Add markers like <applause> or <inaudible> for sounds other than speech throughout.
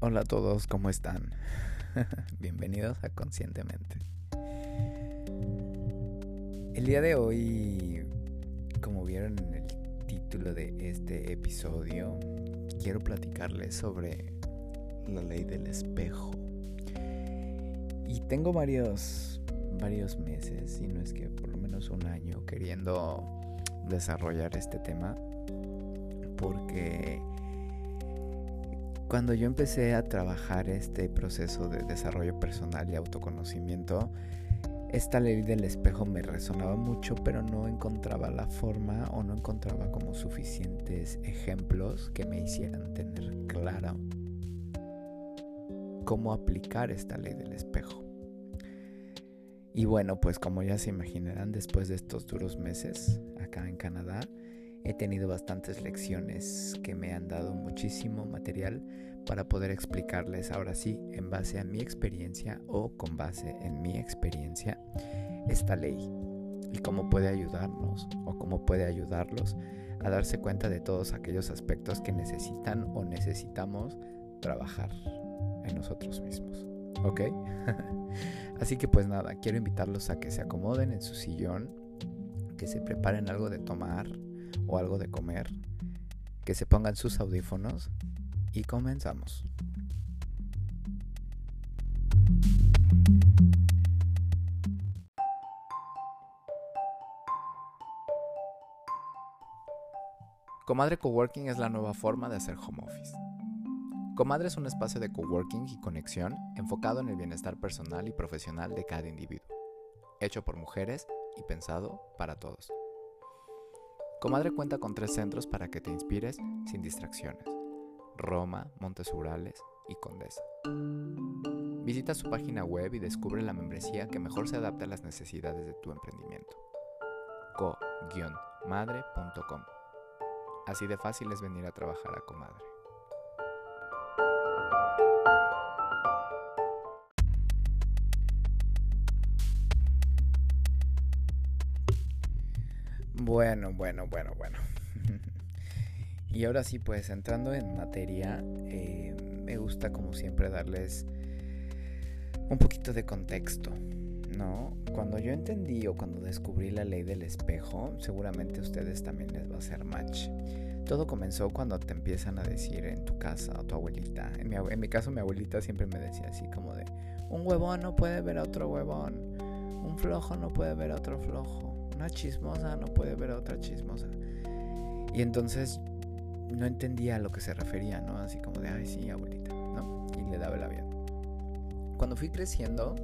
Hola a todos, ¿cómo están? <laughs> Bienvenidos a Conscientemente. El día de hoy, como vieron en el título de este episodio, quiero platicarles sobre la ley del espejo. Y tengo varios, varios meses, si no es que por lo menos un año, queriendo desarrollar este tema. Porque cuando yo empecé a trabajar este proceso de desarrollo personal y autoconocimiento, esta ley del espejo me resonaba mucho, pero no encontraba la forma o no encontraba como suficientes ejemplos que me hicieran tener claro cómo aplicar esta ley del espejo. Y bueno, pues como ya se imaginarán, después de estos duros meses acá en Canadá, He tenido bastantes lecciones que me han dado muchísimo material para poder explicarles ahora sí, en base a mi experiencia o con base en mi experiencia, esta ley y cómo puede ayudarnos o cómo puede ayudarlos a darse cuenta de todos aquellos aspectos que necesitan o necesitamos trabajar en nosotros mismos. ¿Ok? <laughs> Así que pues nada, quiero invitarlos a que se acomoden en su sillón, que se preparen algo de tomar, o algo de comer, que se pongan sus audífonos y comenzamos. Comadre Coworking es la nueva forma de hacer home office. Comadre es un espacio de coworking y conexión enfocado en el bienestar personal y profesional de cada individuo, hecho por mujeres y pensado para todos. Comadre cuenta con tres centros para que te inspires sin distracciones. Roma, Montes Urales y Condesa. Visita su página web y descubre la membresía que mejor se adapta a las necesidades de tu emprendimiento. co-madre.com Así de fácil es venir a trabajar a Comadre. Bueno, bueno, bueno, bueno. <laughs> y ahora sí, pues entrando en materia, eh, me gusta como siempre darles un poquito de contexto, ¿no? Cuando yo entendí o cuando descubrí la ley del espejo, seguramente a ustedes también les va a hacer match. Todo comenzó cuando te empiezan a decir en tu casa o tu abuelita. En mi, en mi caso mi abuelita siempre me decía así como de, un huevón no puede ver a otro huevón, un flojo no puede ver a otro flojo una chismosa no puede ver a otra chismosa. Y entonces no entendía a lo que se refería, ¿no? Así como de, ay, sí, abuelita, ¿no? Y le daba el avión. Cuando fui creciendo,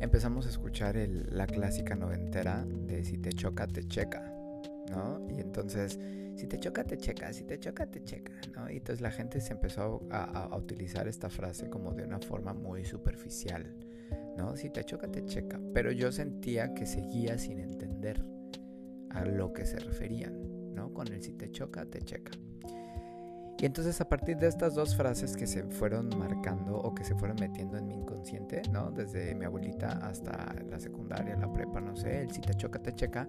empezamos a escuchar la clásica noventera de si te choca, te checa, ¿no? Y entonces, si te choca, te checa, si te choca, te checa, ¿no? Y entonces la gente se empezó a utilizar esta frase como de una forma muy superficial, ¿no? Si te choca, te checa. Pero yo sentía que seguía sin entender a lo que se referían, ¿no? Con el si te choca, te checa. Y entonces a partir de estas dos frases que se fueron marcando o que se fueron metiendo en mi inconsciente, ¿no? Desde mi abuelita hasta la secundaria, la prepa, no sé, el si te choca, te checa,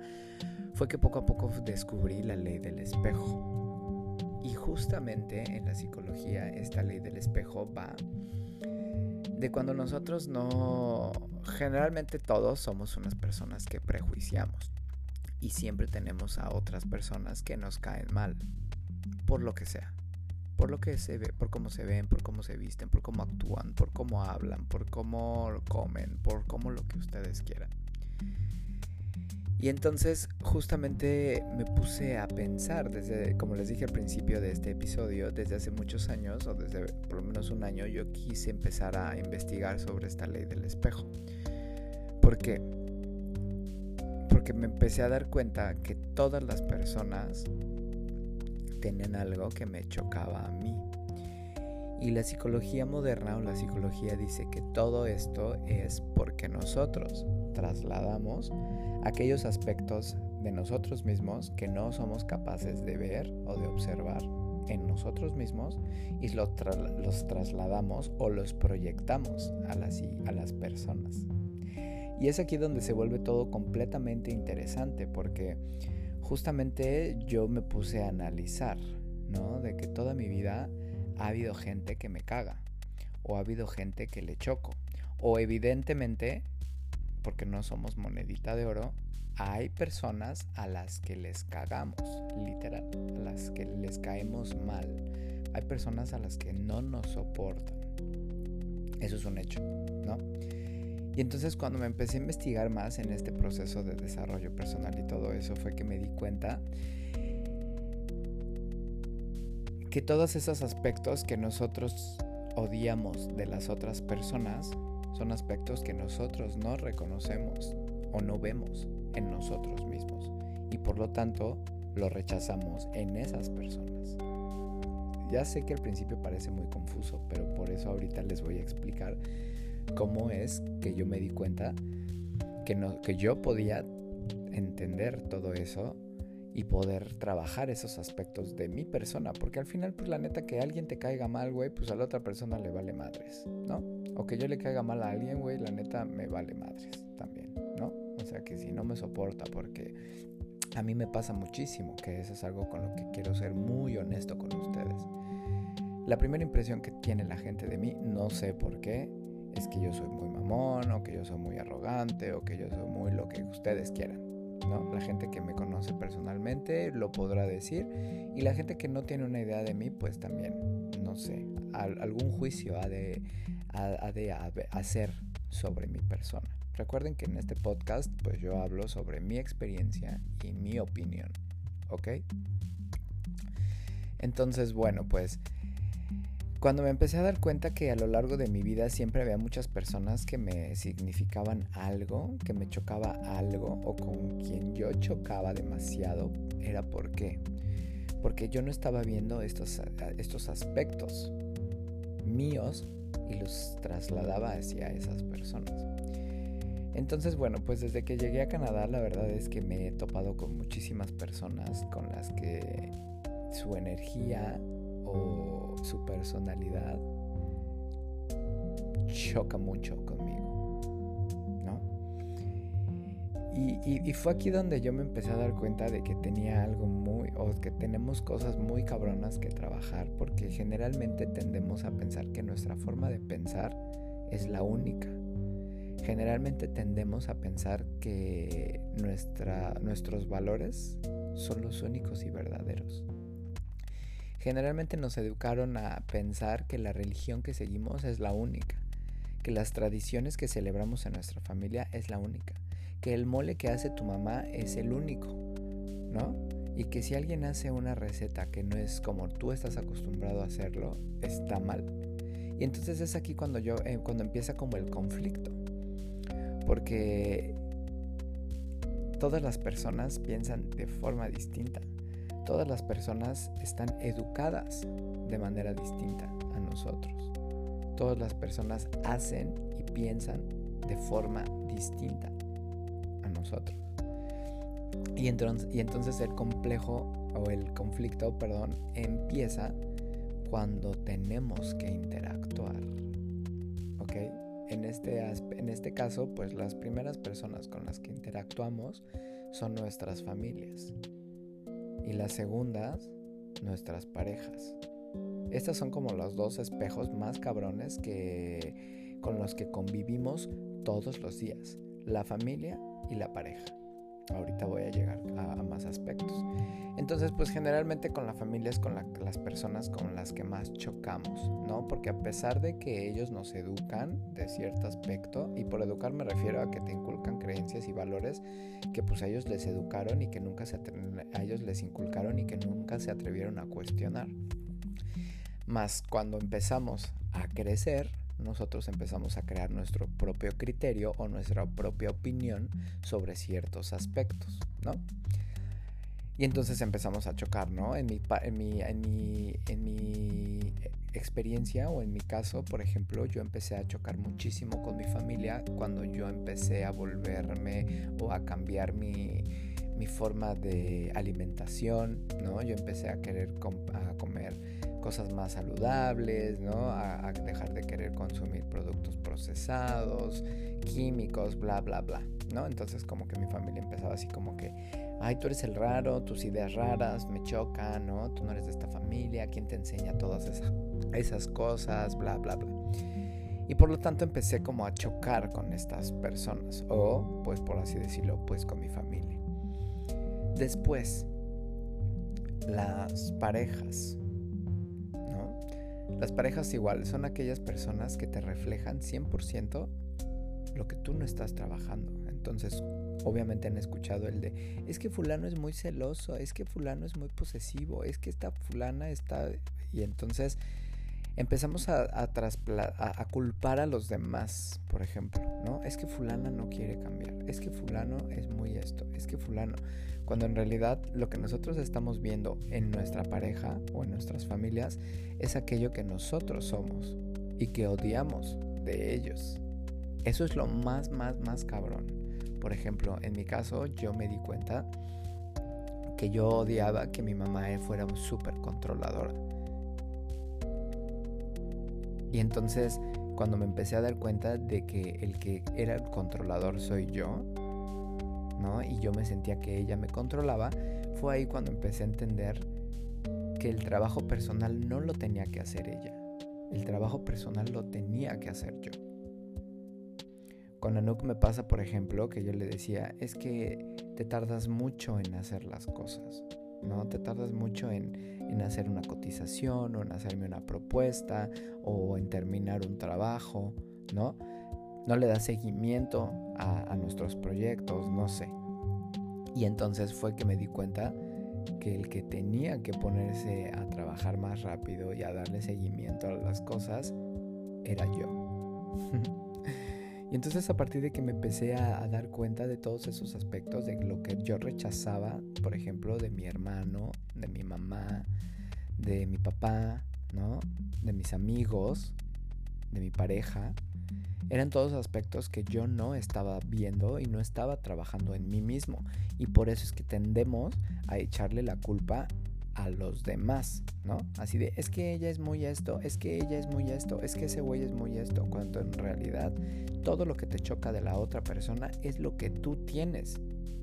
fue que poco a poco descubrí la ley del espejo. Y justamente en la psicología esta ley del espejo va de cuando nosotros no, generalmente todos somos unas personas que prejuiciamos y siempre tenemos a otras personas que nos caen mal, por lo que sea, por lo que se ve, por cómo se ven, por cómo se visten, por cómo actúan, por cómo hablan, por cómo comen, por cómo lo que ustedes quieran. Y entonces justamente me puse a pensar desde, como les dije al principio de este episodio, desde hace muchos años, o desde por lo menos un año, yo quise empezar a investigar sobre esta ley del espejo. ¿Por qué? Porque me empecé a dar cuenta que todas las personas tenían algo que me chocaba a mí. Y la psicología moderna o la psicología dice que todo esto es porque nosotros trasladamos aquellos aspectos de nosotros mismos que no somos capaces de ver o de observar en nosotros mismos y los, trasladamos o los proyectamos a las, a las personas. Y es aquí donde se vuelve todo completamente interesante porque justamente yo me puse a analizar, ¿no? De que toda mi vida ha habido gente que me caga. o ha habido gente que le choco. O evidentemente, porque no somos monedita de oro, hay personas a las que les cagamos, literal, a las que les caemos mal. Hay personas a las que no nos soportan. Eso es un hecho, ¿no? Y entonces cuando me empecé a investigar más en este proceso de desarrollo personal y todo eso fue que me di cuenta que todos esos aspectos que nosotros odiamos de las otras personas son aspectos que nosotros no reconocemos o no vemos en nosotros mismos y por lo tanto lo rechazamos en esas personas. Ya sé que al principio parece muy confuso, pero por eso ahorita les voy a explicar cómo es que yo me di cuenta que, no, que yo podía entender todo eso y poder trabajar esos aspectos de mi persona. Porque al final, pues la neta, que alguien te caiga mal, güey, pues a la otra persona le vale madres, ¿no? O que yo le caiga mal a alguien, güey, la neta me vale madres también, ¿no? O sea, que si no me soporta, porque a mí me pasa muchísimo, que eso es algo con lo que quiero ser muy honesto con ustedes. La primera impresión que tiene la gente de mí, no sé por qué, es que yo soy muy mamón, o que yo soy muy arrogante, o que yo soy muy lo que ustedes quieran. ¿no? La gente que me conoce personalmente lo podrá decir y la gente que no tiene una idea de mí, pues también, no sé, algún juicio ha de, ha de hacer sobre mi persona. Recuerden que en este podcast, pues yo hablo sobre mi experiencia y mi opinión, ¿ok? Entonces, bueno, pues cuando me empecé a dar cuenta que a lo largo de mi vida siempre había muchas personas que me significaban algo, que me chocaba algo o con quien yo chocaba demasiado, era por qué. Porque yo no estaba viendo estos, estos aspectos míos y los trasladaba hacia esas personas. Entonces, bueno, pues desde que llegué a Canadá, la verdad es que me he topado con muchísimas personas con las que su energía o su personalidad choca mucho conmigo, Y, fue aquí donde yo me empecé a dar cuenta de que tenía algo muy, o que tenemos cosas muy cabronas que trabajar, porque generalmente tendemos a pensar que nuestra forma de pensar es la única. Generalmente tendemos a pensar que nuestros valores son los únicos y verdaderos. Generalmente nos educaron a pensar que la religión que seguimos es la única, que las tradiciones que celebramos en nuestra familia es la única, que el mole que hace tu mamá es el único, ¿no? Y que si alguien hace una receta que no es como tú estás acostumbrado a hacerlo, está mal. Y entonces es aquí cuando yo eh, cuando empieza como el conflicto. Porque todas las personas piensan de forma distinta todas las personas están educadas de manera distinta a nosotros. Todas las personas hacen y piensan de forma distinta nosotros. Y entonces, y entonces el complejo o el conflicto, perdón, empieza cuando tenemos que interactuar. ¿Ok? En este, en este caso, pues las primeras personas con las que interactuamos son nuestras familias. Y las segundas, nuestras parejas. Estas son como los dos espejos más cabrones que con los que convivimos todos los días, la familia y la pareja. Ahorita voy a llegar a, más aspectos. Entonces, pues generalmente con la familia es con las personas con las que más chocamos, ¿no? Porque a pesar de que ellos nos educan de cierto aspecto, y por educar me refiero a que te inculcan creencias y valores que pues a ellos les educaron y que nunca se ellos les inculcaron y que nunca se atrevieron a cuestionar. Más cuando empezamos a crecer, nosotros empezamos a crear nuestro propio criterio o nuestra propia opinión sobre ciertos aspectos, ¿no? Y entonces empezamos a chocar, ¿no? En mi, en mi, en mi, en mi experiencia o en mi caso, por ejemplo, yo empecé a chocar muchísimo con mi familia cuando yo empecé a volverme o a cambiar mi, mi forma de alimentación, ¿no? Yo empecé a querer a comer cosas más saludables, ¿no? A, dejar de querer consumir productos procesados, químicos, bla, bla, bla, ¿no? Entonces como que mi familia empezaba así como que, ay, tú eres el raro, tus ideas raras me chocan, ¿no? Tú no eres de esta familia, ¿quién te enseña todas esas, esas cosas, bla, bla, bla? Y por lo tanto empecé como a chocar con estas personas, o pues por así decirlo, pues con mi familia. Después, las parejas. Las parejas igual son aquellas personas que te reflejan 100% lo que tú no estás trabajando. Entonces, obviamente han escuchado el de, es que fulano es muy celoso, es que fulano es muy posesivo, es que esta fulana está... Y entonces empezamos a, a, culpar a los demás, por ejemplo, ¿no? Es que fulana no quiere cambiar, es que fulano es muy esto, es que fulano, cuando en realidad lo que nosotros estamos viendo en nuestra pareja o en nuestras familias es aquello que nosotros somos y que odiamos de ellos. Eso es lo más, más, más cabrón. Por ejemplo, en mi caso yo me di cuenta que yo odiaba que mi mamá fuera súper controladora y entonces cuando me empecé a dar cuenta de que el que era el controlador soy yo, ¿no? Y yo me sentía que ella me controlaba, fue ahí cuando empecé a entender que el trabajo personal no lo tenía que hacer ella. El trabajo personal lo tenía que hacer yo. Con Anouk me pasa, por ejemplo, que yo le decía, es que te tardas mucho en hacer las cosas. ¿No? Te tardas mucho en, hacer una cotización o en hacerme una propuesta o en terminar un trabajo, ¿no? No le das seguimiento a, nuestros proyectos, no sé. Y entonces fue que me di cuenta que el que tenía que ponerse a trabajar más rápido y a darle seguimiento a las cosas era yo. <laughs> Y entonces a partir de que me empecé a, dar cuenta de todos esos aspectos, de lo que yo rechazaba, por ejemplo, de mi hermano, de mi mamá, de mi papá, ¿no? De mis amigos, de mi pareja, eran todos aspectos que yo no estaba viendo y no estaba trabajando en mí mismo. Y por eso es que tendemos a echarle la culpa a los demás, ¿no? Así de, es que ella es muy esto, es que ella es muy esto, es que ese güey es muy esto, cuando en realidad todo lo que te choca de la otra persona es lo que tú tienes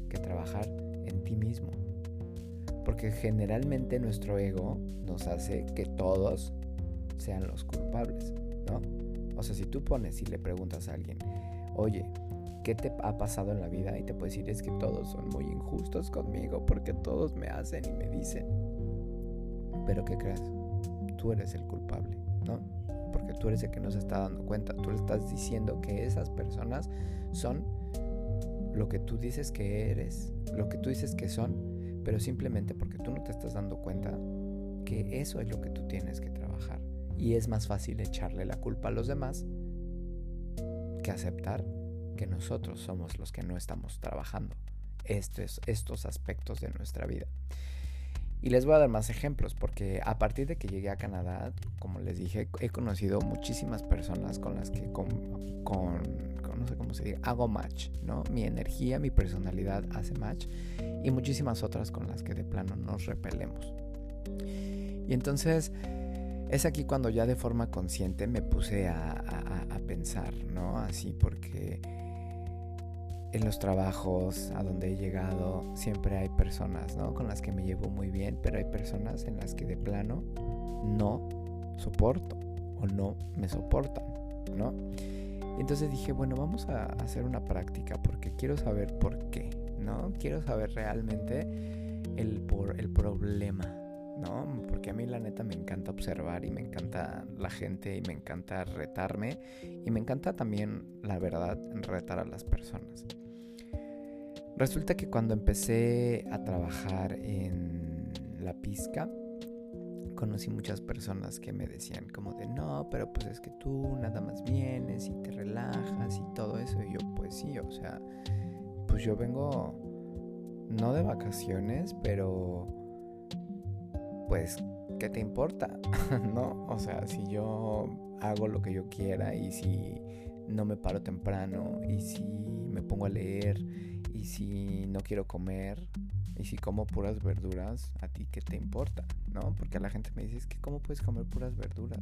que trabajar en ti mismo. Porque generalmente nuestro ego nos hace que todos sean los culpables, ¿no? O sea, si tú pones y le preguntas a alguien, oye, ¿qué te ha pasado en la vida? Y te puede decir, es que todos son muy injustos conmigo porque todos me hacen y me dicen. Pero ¿qué crees? Tú eres el culpable, ¿no? Porque tú eres el que no se está dando cuenta. Tú le estás diciendo que esas personas son lo que tú dices que eres, lo que tú dices que son, pero simplemente porque tú no te estás dando cuenta que eso es lo que tú tienes que trabajar. Y es más fácil echarle la culpa a los demás que aceptar que nosotros somos los que no estamos trabajando estos, estos aspectos de nuestra vida. Y les voy a dar más ejemplos porque a partir de que llegué a Canadá, como les dije, he conocido muchísimas personas con las que con, no sé cómo se diga, hago match, ¿no? Mi energía, mi personalidad hace match y muchísimas otras con las que de plano nos repelemos. Y entonces es aquí cuando ya de forma consciente me puse a, a pensar, ¿no? Así porque en los trabajos a donde he llegado siempre hay personas, ¿no? Con las que me llevo muy bien, pero hay personas en las que de plano no soporto o no me soportan, ¿no? Entonces dije, bueno, vamos a hacer una práctica porque quiero saber por qué, ¿no? Quiero saber realmente el, por, el problema, ¿no? Porque a mí la neta me encanta observar y me encanta la gente y me encanta retarme y me encanta también, la verdad, retar a las personas. Resulta que cuando empecé a trabajar en la pizca, conocí muchas personas que me decían como de no, pero pues es que tú nada más vienes y te relajas y todo eso. Y yo pues sí, o sea, pues yo vengo no de vacaciones, pero pues, ¿qué te importa? <laughs> ¿No? O sea, si yo hago lo que yo quiera y si no me paro temprano y si me pongo a leer y si no quiero comer, y si como puras verduras, ¿a ti qué te importa? ¿No? Porque la gente me dice, es que ¿cómo puedes comer puras verduras?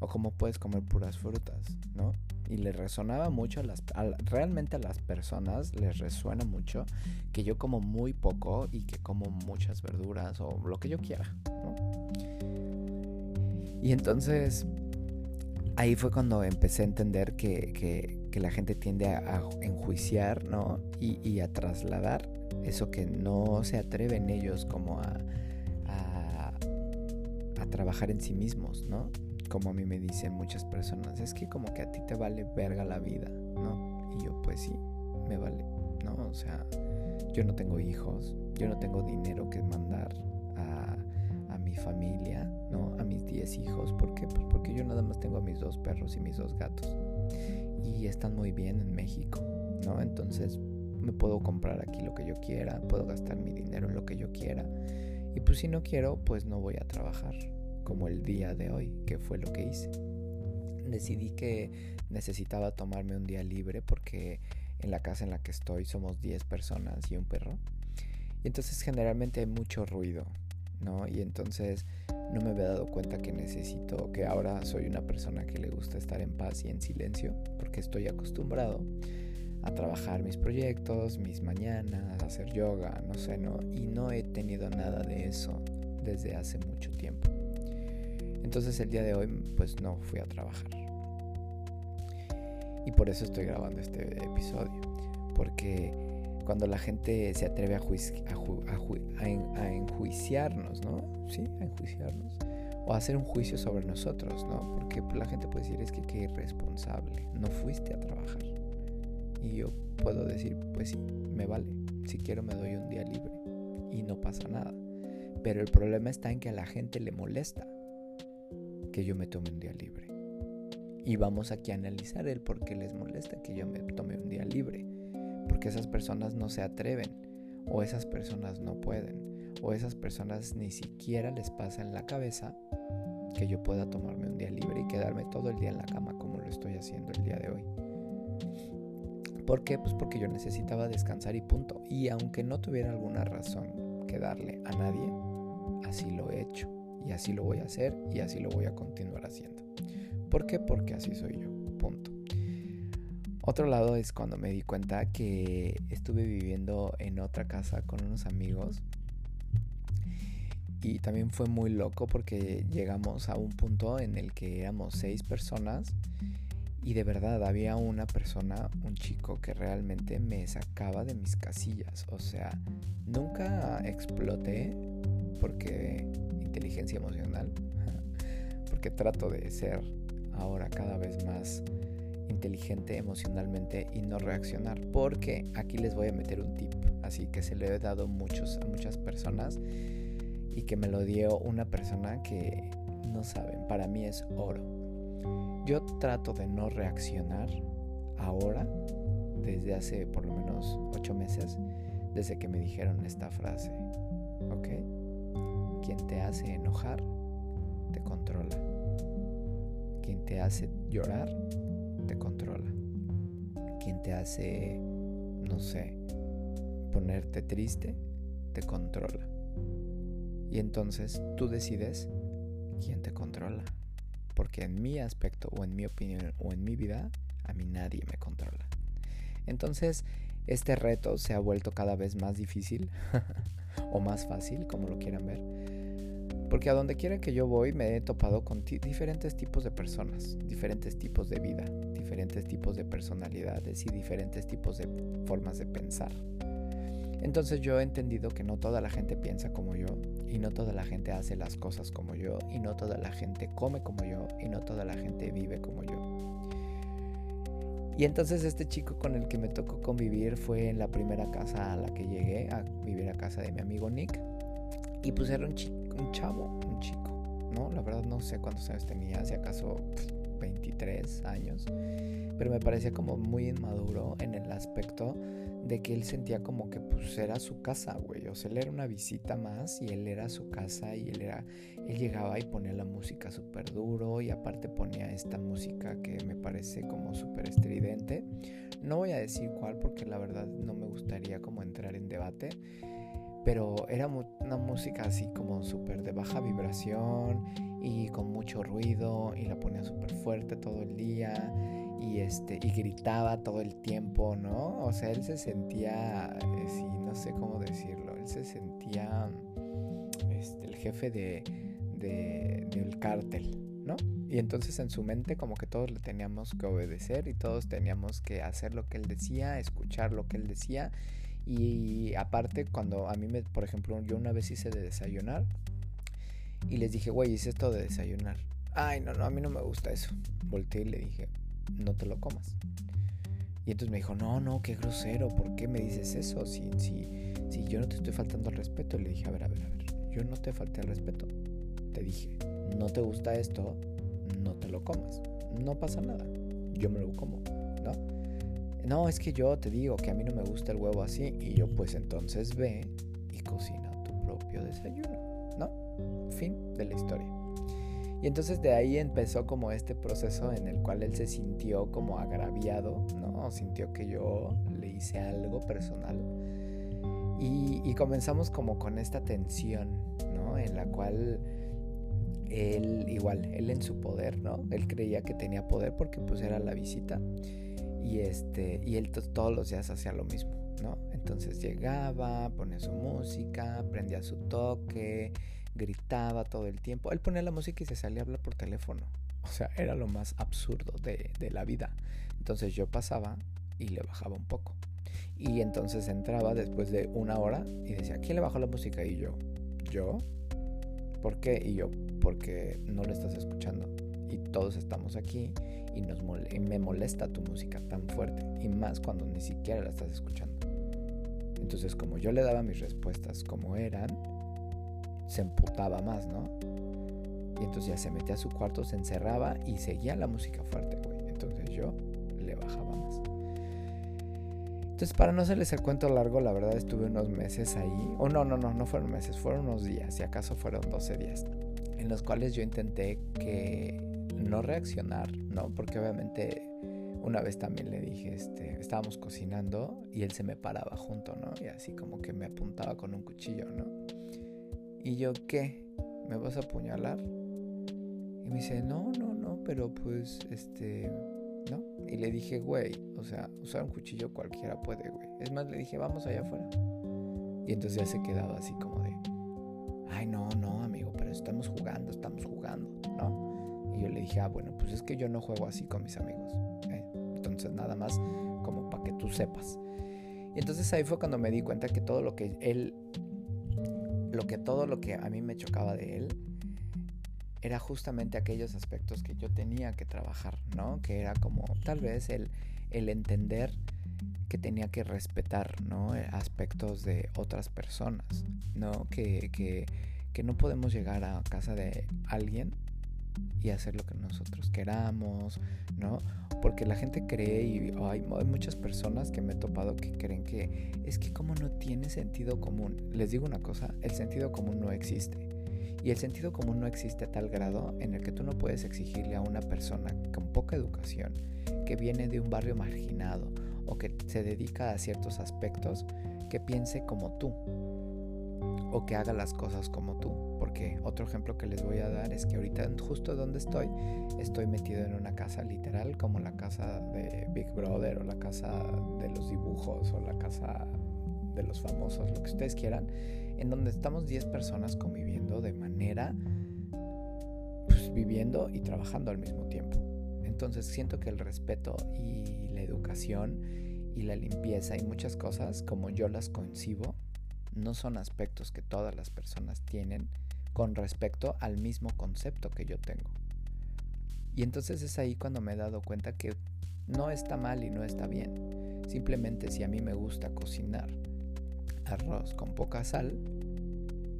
O ¿cómo puedes comer puras frutas? ¿No? Y le resonaba mucho, a las, realmente a las personas les resuena mucho que yo como muy poco y que como muchas verduras o lo que yo quiera, ¿no? Y entonces ahí fue cuando empecé a entender que, la gente tiende a, enjuiciar, ¿no? Y, a trasladar eso que no se atreven ellos como a, a, trabajar en sí mismos, ¿no? Como a mí me dicen muchas personas, es que como que a ti te vale verga la vida, ¿no? Y yo pues sí, me vale, ¿no? O sea, yo no tengo hijos, yo no tengo dinero que mandar a, mi familia, ¿no? A mis 10 hijos. ¿Por? Pues porque yo nada más tengo a mis dos perros y mis dos gatos. Y están muy bien en México, ¿no? Entonces me puedo comprar aquí lo que yo quiera, puedo gastar mi dinero en lo que yo quiera. Y pues si no quiero, pues no voy a trabajar, como el día de hoy, que fue lo que hice. Decidí que necesitaba tomarme un día libre porque en la casa en la que estoy somos 10 personas y un perro. Y entonces generalmente hay mucho ruido, ¿no? Y entonces no me había dado cuenta que necesito, que ahora soy una persona que le gusta estar en paz y en silencio, porque estoy acostumbrado a trabajar mis proyectos, mis mañanas, a hacer yoga, no sé, ¿no? Y no he tenido nada de eso desde hace mucho tiempo. Entonces el día de hoy pues no fui a trabajar. Y por eso estoy grabando este episodio. Porque cuando la gente se atreve a, a, enjuiciarnos, ¿no? Sí, a enjuiciarnos. O hacer un juicio sobre nosotros, ¿no? Porque la gente puede decir, es que qué irresponsable, no fuiste a trabajar. Y yo puedo decir, pues sí, me vale. Si quiero me doy un día libre y no pasa nada. Pero el problema está en que a la gente le molesta que yo me tome un día libre. Y vamos aquí a analizar el por qué les molesta que yo me tome un día libre porque esas personas no se atreven o esas personas no pueden o esas personas ni siquiera les pasa en la cabeza que yo pueda tomarme un día libre y quedarme todo el día en la cama como lo estoy haciendo el día de hoy. ¿Por qué? Pues porque yo necesitaba descansar y punto. Y aunque no tuviera alguna razón que darle a nadie, así lo he hecho. Y así lo voy a hacer y así lo voy a continuar haciendo. ¿Por qué? Porque así soy yo. Punto. Otro lado es cuando me di cuenta que estuve viviendo en otra casa con unos amigos. Y también fue muy loco porque llegamos a un punto en el que éramos seis personas y de verdad había una persona, un chico que realmente me sacaba de mis casillas. O sea, nunca exploté porque inteligencia emocional, <laughs> porque trato de ser ahora cada vez más inteligente emocionalmente y no reaccionar. Porque aquí les voy a meter un tip, así que se lo he dado muchos, a muchas personas y que me lo dio una persona que no saben, para mí es oro. Yo trato de no reaccionar ahora, desde hace por lo menos ocho meses, desde que me dijeron esta frase, ¿ok? Quien te hace enojar, te controla. Quien te hace llorar, te controla. Quien te hace, no sé, ponerte triste, te controla. Y entonces tú decides quién te controla. Porque en mi aspecto o en mi opinión o en mi vida, a mí nadie me controla. Entonces, este reto se ha vuelto cada vez más difícil <laughs> o más fácil, como lo quieran ver porque a donde quiera que yo voy me he topado con diferentes tipos de personas, diferentes tipos de vida, diferentes tipos de personalidades y diferentes tipos de formas de pensar. Entonces yo he entendido que no toda la gente piensa como yo y no toda la gente hace las cosas como yo y no toda la gente come como yo y no toda la gente vive como yo. Y entonces este chico con el que me tocó convivir fue en la primera casa a la que llegué a vivir a casa de mi amigo Nick. Y pues era un, un chavo, un chico, ¿no? La verdad no sé cuántos años tenía, si acaso 23 años. Pero me parecía como muy inmaduro en el aspecto de que él sentía como que pues era su casa, güey. O sea, él era una visita más y él era su casa y él era... Él llegaba y ponía la música súper duro y aparte ponía esta música que me parece como súper estridente. No voy a decir cuál porque la verdad no me gustaría como entrar en debate pero era una música así como súper de baja vibración y con mucho ruido y la ponía súper fuerte todo el día y este y gritaba todo el tiempo, ¿no? O sea, él se sentía, eh, sí, no sé cómo decirlo, él se sentía este, el jefe de, del cártel, ¿no? Y entonces en su mente como que todos le teníamos que obedecer y todos teníamos que hacer lo que él decía, escuchar lo que él decía. Y aparte cuando a mí me, por ejemplo, yo una vez hice de desayunar y les dije, güey, hice esto de desayunar. Ay, no, no, a mí no me gusta eso. Volteé y le dije, no te lo comas. Y entonces me dijo, no, no, qué grosero, ¿por qué me dices eso? Si, si, si yo no te estoy faltando al respeto. Le dije, a ver, a ver, a ver, yo no te falté al respeto. Te dije, no te gusta esto, no te lo comas. No pasa nada, yo me lo como, ¿no? No, es que yo te digo que a mí no me gusta el huevo así. Y yo, pues entonces ve y cocina tu propio desayuno, ¿no? Fin de la historia. Entonces de ahí empezó como este proceso en el cual él se sintió como agraviado, ¿no? Sintió que yo le hice algo personal. Y, comenzamos como con esta tensión, ¿no? En la cual él, igual, él en su poder, ¿no? Él creía que tenía poder porque pues era la visita. Y, este, y él todos los días hacía lo mismo, ¿no? Entonces llegaba, ponía su música, prendía su toque, gritaba todo el tiempo. Él ponía la música y se salía a hablar por teléfono. O sea, era lo más absurdo de, la vida. Entonces yo pasaba y le bajaba un poco. Y entonces entraba después de una hora y decía, ¿quién le bajó la música? Y yo, ¿yo? ¿Por qué? Y yo, porque no le estás escuchando. Y todos estamos aquí y, nos y me molesta tu música tan fuerte. Y más cuando ni siquiera la estás escuchando. Entonces como yo le daba mis respuestas como eran, se emputaba más, ¿no? Y entonces ya se metía a su cuarto, se encerraba y seguía la música fuerte, güey. Entonces yo le bajaba más. Entonces, para no hacerles el cuento largo, la verdad estuve unos meses ahí. O no, no, no, no fueron meses, fueron unos días, si acaso fueron 12 días, en los cuales yo intenté que no reaccionar, ¿no? Porque obviamente una vez también le dije, este, estábamos cocinando y él se me paraba junto, ¿no? Y así como que me apuntaba con un cuchillo, ¿no? Y yo, ¿qué? ¿Me vas a apuñalar? Y me dice, no, no, no, pero pues, este, ¿no? Y le dije, güey, o sea, usar un cuchillo cualquiera puede, güey. Es más, le dije, vamos allá afuera. Y entonces ya se quedaba así como de, ay, no, no, amigo, pero estamos jugando, estamos jugando, ¿no? Y yo le dije, ah, bueno, pues es que yo no juego así con mis amigos. ¿eh? Entonces nada más como para que tú sepas. Y entonces ahí fue cuando me di cuenta que todo lo que él lo que todo lo que a mí me chocaba de él era justamente aquellos aspectos que yo tenía que trabajar, ¿no? Que era como tal vez el, el entender que tenía que respetar, ¿no? Aspectos de otras personas, ¿no? Que, que, que no podemos llegar a casa de alguien y hacer lo que nosotros queramos, ¿no? Porque la gente cree y hay, muchas personas que me he topado que creen que es que como no tiene sentido común. Les digo una cosa, el sentido común no existe. Y el sentido común no existe a tal grado en el que tú no puedes exigirle a una persona con poca educación, que viene de un barrio marginado o que se dedica a ciertos aspectos, que piense como tú o que haga las cosas como tú. Porque otro ejemplo que les voy a dar es que ahorita justo donde estoy, estoy metido en una casa literal como la casa de Big Brother o la casa de los dibujos o la casa de los famosos, lo que ustedes quieran, en donde estamos 10 personas conviviendo de manera, pues viviendo y trabajando al mismo tiempo. Entonces siento que el respeto y la educación y la limpieza y muchas cosas como yo las concibo no son aspectos que todas las personas tienen con respecto al mismo concepto que yo tengo. Y entonces es ahí cuando me he dado cuenta que no está mal y no está bien. Simplemente si a mí me gusta cocinar arroz con poca sal,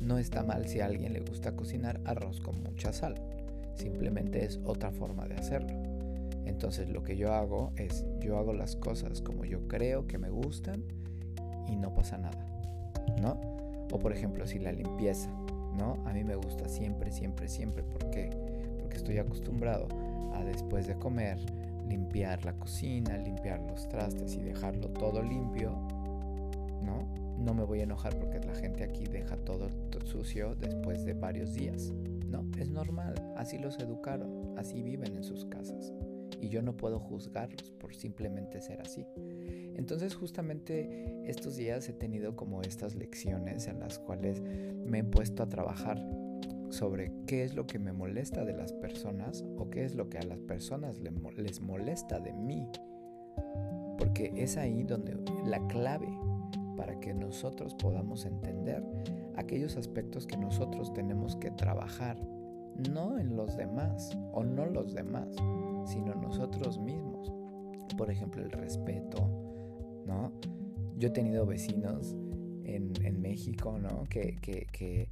no está mal si a alguien le gusta cocinar arroz con mucha sal. Simplemente es otra forma de hacerlo. Entonces lo que yo hago es, yo hago las cosas como yo creo que me gustan y no pasa nada. ¿No? O por ejemplo, si la limpieza, ¿no? A mí me gusta siempre, siempre, siempre. ¿Por qué? Porque estoy acostumbrado a después de comer limpiar la cocina, limpiar los trastes y dejarlo todo limpio, ¿no? No me voy a enojar porque la gente aquí deja todo sucio después de varios días, ¿no? Es normal, así los educaron, así viven en sus casas y yo no puedo juzgarlos por simplemente ser así. Entonces justamente estos días he tenido como estas lecciones en las cuales me he puesto a trabajar sobre qué es lo que me molesta de las personas o qué es lo que a las personas les molesta de mí. Porque es ahí donde la clave para que nosotros podamos entender aquellos aspectos que nosotros tenemos que trabajar, no en los demás o no los demás, sino nosotros mismos. Por ejemplo, el respeto, ¿no? Yo he tenido vecinos en, México, ¿no? Que, que,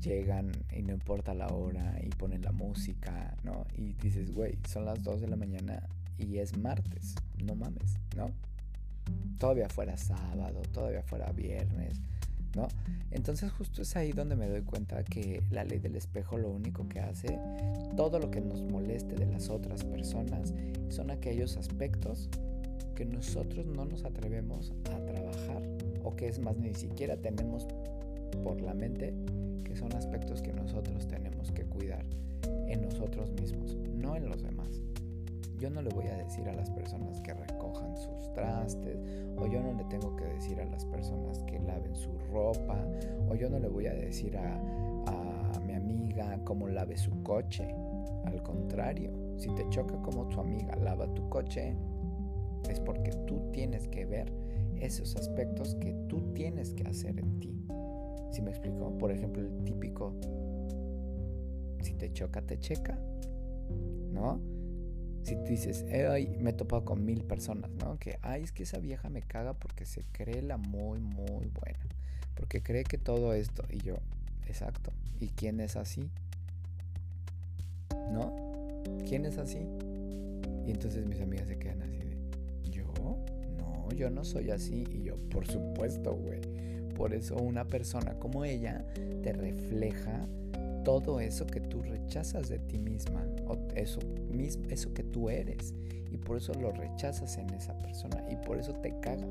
llegan y no importa la hora y ponen la música, ¿no? Y dices, güey, son las 2 de la mañana y es martes, no mames, ¿no? Todavía fuera sábado, todavía fuera viernes, ¿no? Entonces justo es ahí donde me doy cuenta que la ley del espejo lo único que hace, todo lo que nos moleste de las otras personas, son aquellos aspectos que nosotros no nos atrevemos a trabajar o que es más ni siquiera tenemos por la mente, que son aspectos que nosotros tenemos que cuidar en nosotros mismos, no en los demás. Yo no le voy a decir a las personas que recojan sus trastes, o yo no le tengo que decir a las personas que laven su ropa, o yo no le voy a decir a, a mi amiga cómo lave su coche. Al contrario, si te choca como tu amiga lava tu coche, es porque tú tienes que ver esos aspectos que tú tienes que hacer en ti. Si me explico, por ejemplo, el típico, si te choca, te checa, ¿no? Si tú dices, ay, me he topado con mil personas, ¿no? Que, ay, es que esa vieja me caga porque se cree la muy, muy buena. Porque cree que todo esto. Y yo, exacto. ¿Y quién es así? ¿No? ¿Quién es así? Y entonces mis amigas se Yo no soy así. Y yo, por supuesto, güey. Por eso una persona como ella te refleja todo eso que tú rechazas de ti misma eso mismo eso que tú eres y por eso lo rechazas en esa persona y por eso te caga.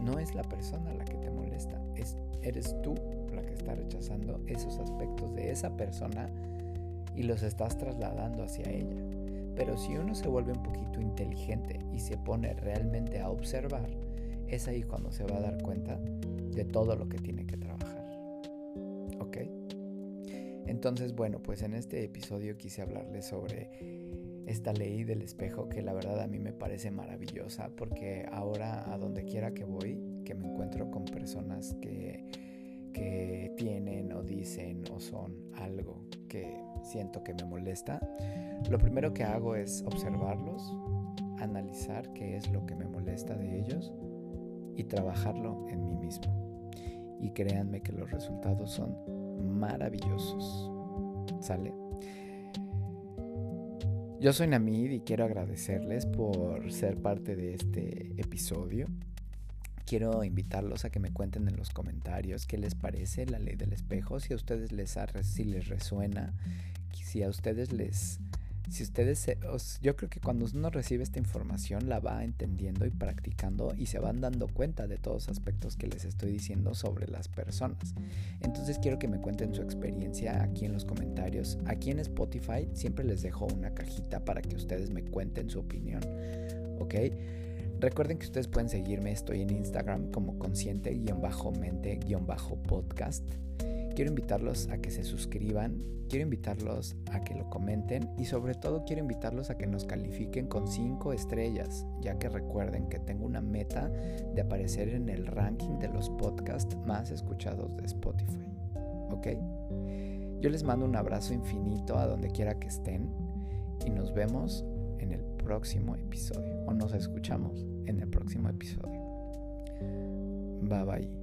No es la persona la que te molesta, es eres tú la que está rechazando esos aspectos de esa persona y los estás trasladando hacia ella. Pero si uno se vuelve un poquito inteligente y se pone realmente a observar, es ahí cuando se va a dar cuenta de todo lo que tiene que trabajar. ¿Ok? Entonces, bueno, pues en este episodio quise hablarles sobre esta ley del espejo que la verdad a mí me parece maravillosa porque ahora a donde quiera que voy, que me encuentro con personas que, que tienen o dicen o son algo que siento que me molesta, lo primero que hago es observarlos, analizar qué es lo que me molesta de ellos y trabajarlo en mí mismo. Y créanme que los resultados son maravillosos. ¿Sale? Yo soy Namid y quiero agradecerles por ser parte de este episodio. Quiero invitarlos a que me cuenten en los comentarios qué les parece la ley del espejo, si a ustedes les, si les resuena, si a ustedes les, si ustedes, yo creo que cuando uno recibe esta información la va entendiendo y practicando y se van dando cuenta de todos los aspectos que les estoy diciendo sobre las personas. Entonces quiero que me cuenten su experiencia aquí en los comentarios. Aquí en Spotify siempre les dejo una cajita para que ustedes me cuenten su opinión. ¿Ok? Recuerden que ustedes pueden seguirme, estoy en Instagram como consciente-mente-podcast. Quiero invitarlos a que se suscriban, quiero invitarlos a que lo comenten y sobre todo quiero invitarlos a que nos califiquen con 5 estrellas, ya que recuerden que tengo una meta de aparecer en el ranking de los podcasts más escuchados de Spotify. ¿Ok? Yo les mando un abrazo infinito a donde quiera que estén y nos vemos en el próximo episodio o nos escuchamos en el próximo episodio. Bye bye.